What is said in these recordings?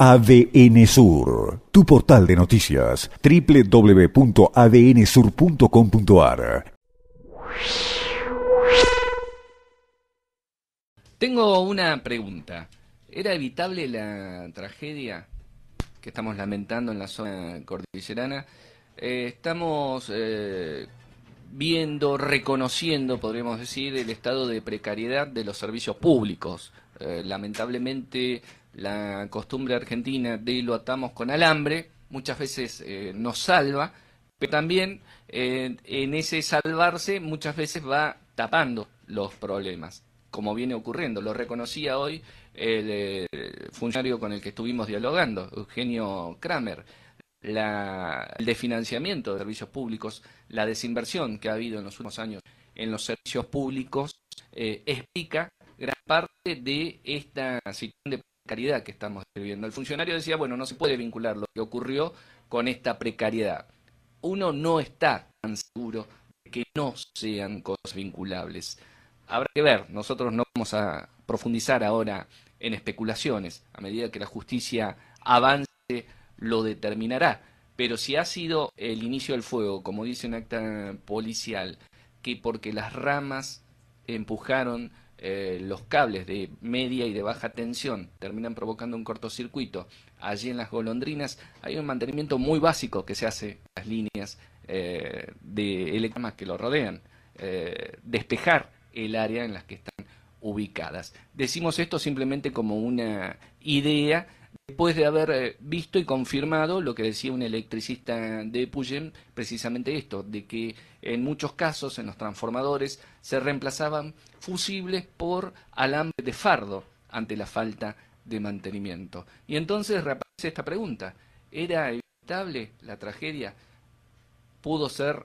ADN Sur, tu portal de noticias, www.adnsur.com.ar. Tengo una pregunta. ¿Era evitable la tragedia que estamos lamentando en la zona cordillerana? Eh, estamos eh, viendo, reconociendo, podríamos decir, el estado de precariedad de los servicios públicos. Eh, lamentablemente, la costumbre argentina de lo atamos con alambre muchas veces nos salva, pero también en ese salvarse muchas veces va tapando los problemas como viene ocurriendo. Lo reconocía hoy el, funcionario con el que estuvimos dialogando, Eugenio Kramer. La, el desfinanciamiento de servicios públicos, la desinversión que ha habido en los últimos años en los servicios públicos, eh, explica parte de esta situación de precariedad que estamos viviendo. El funcionario decía, bueno, no se puede vincular lo que ocurrió con esta precariedad. Uno no está tan seguro de que no sean cosas vinculables habrá que ver. Nosotros no vamos a profundizar ahora en especulaciones. A medida que la justicia avance, lo determinará. Pero si ha sido el inicio del fuego, como dice un acta policial, que porque las ramas empujaron eh, los cables de media y de baja tensión terminan provocando un cortocircuito allí en las golondrinas, hay un mantenimiento muy básico que se hace en las líneas eh, de electromas que lo rodean. Eh, despejar el área en las que están ubicadas. Decimos esto simplemente como una idea después de haber eh, visto y confirmado lo que decía un electricista de Puyen, precisamente esto, de que en muchos casos en los transformadores se reemplazaban fusibles por alambre de fardo ante la falta de mantenimiento. Y entonces reaparece esta pregunta, ¿era evitable la tragedia? ¿Pudo ser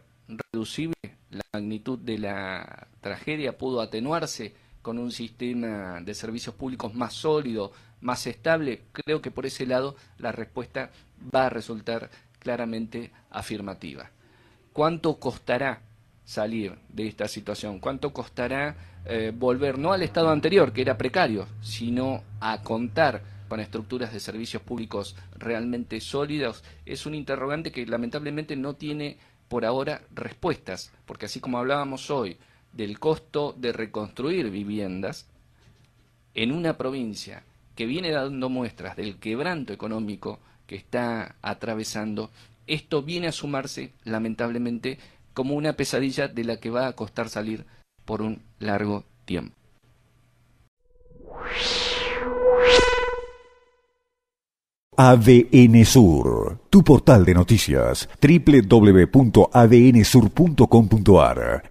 reducible la magnitud de la tragedia pudo atenuarse con un sistema de servicios públicos más sólido, más estable, creo que por ese lado la respuesta va a resultar claramente afirmativa. ¿Cuánto costará salir de esta situación? ¿Cuánto costará eh, volver no al estado anterior, que era precario, sino a contar con estructuras de servicios públicos realmente sólidos? Es un interrogante que lamentablemente no tiene por ahora respuestas, porque así como hablábamos hoy del costo de reconstruir viviendas, en una provincia que viene dando muestras del quebranto económico que está atravesando, esto viene a sumarse, lamentablemente, como una pesadilla de la que va a costar salir por un largo tiempo. ADN Sur, tu portal de noticias, www.adnsur.com.ar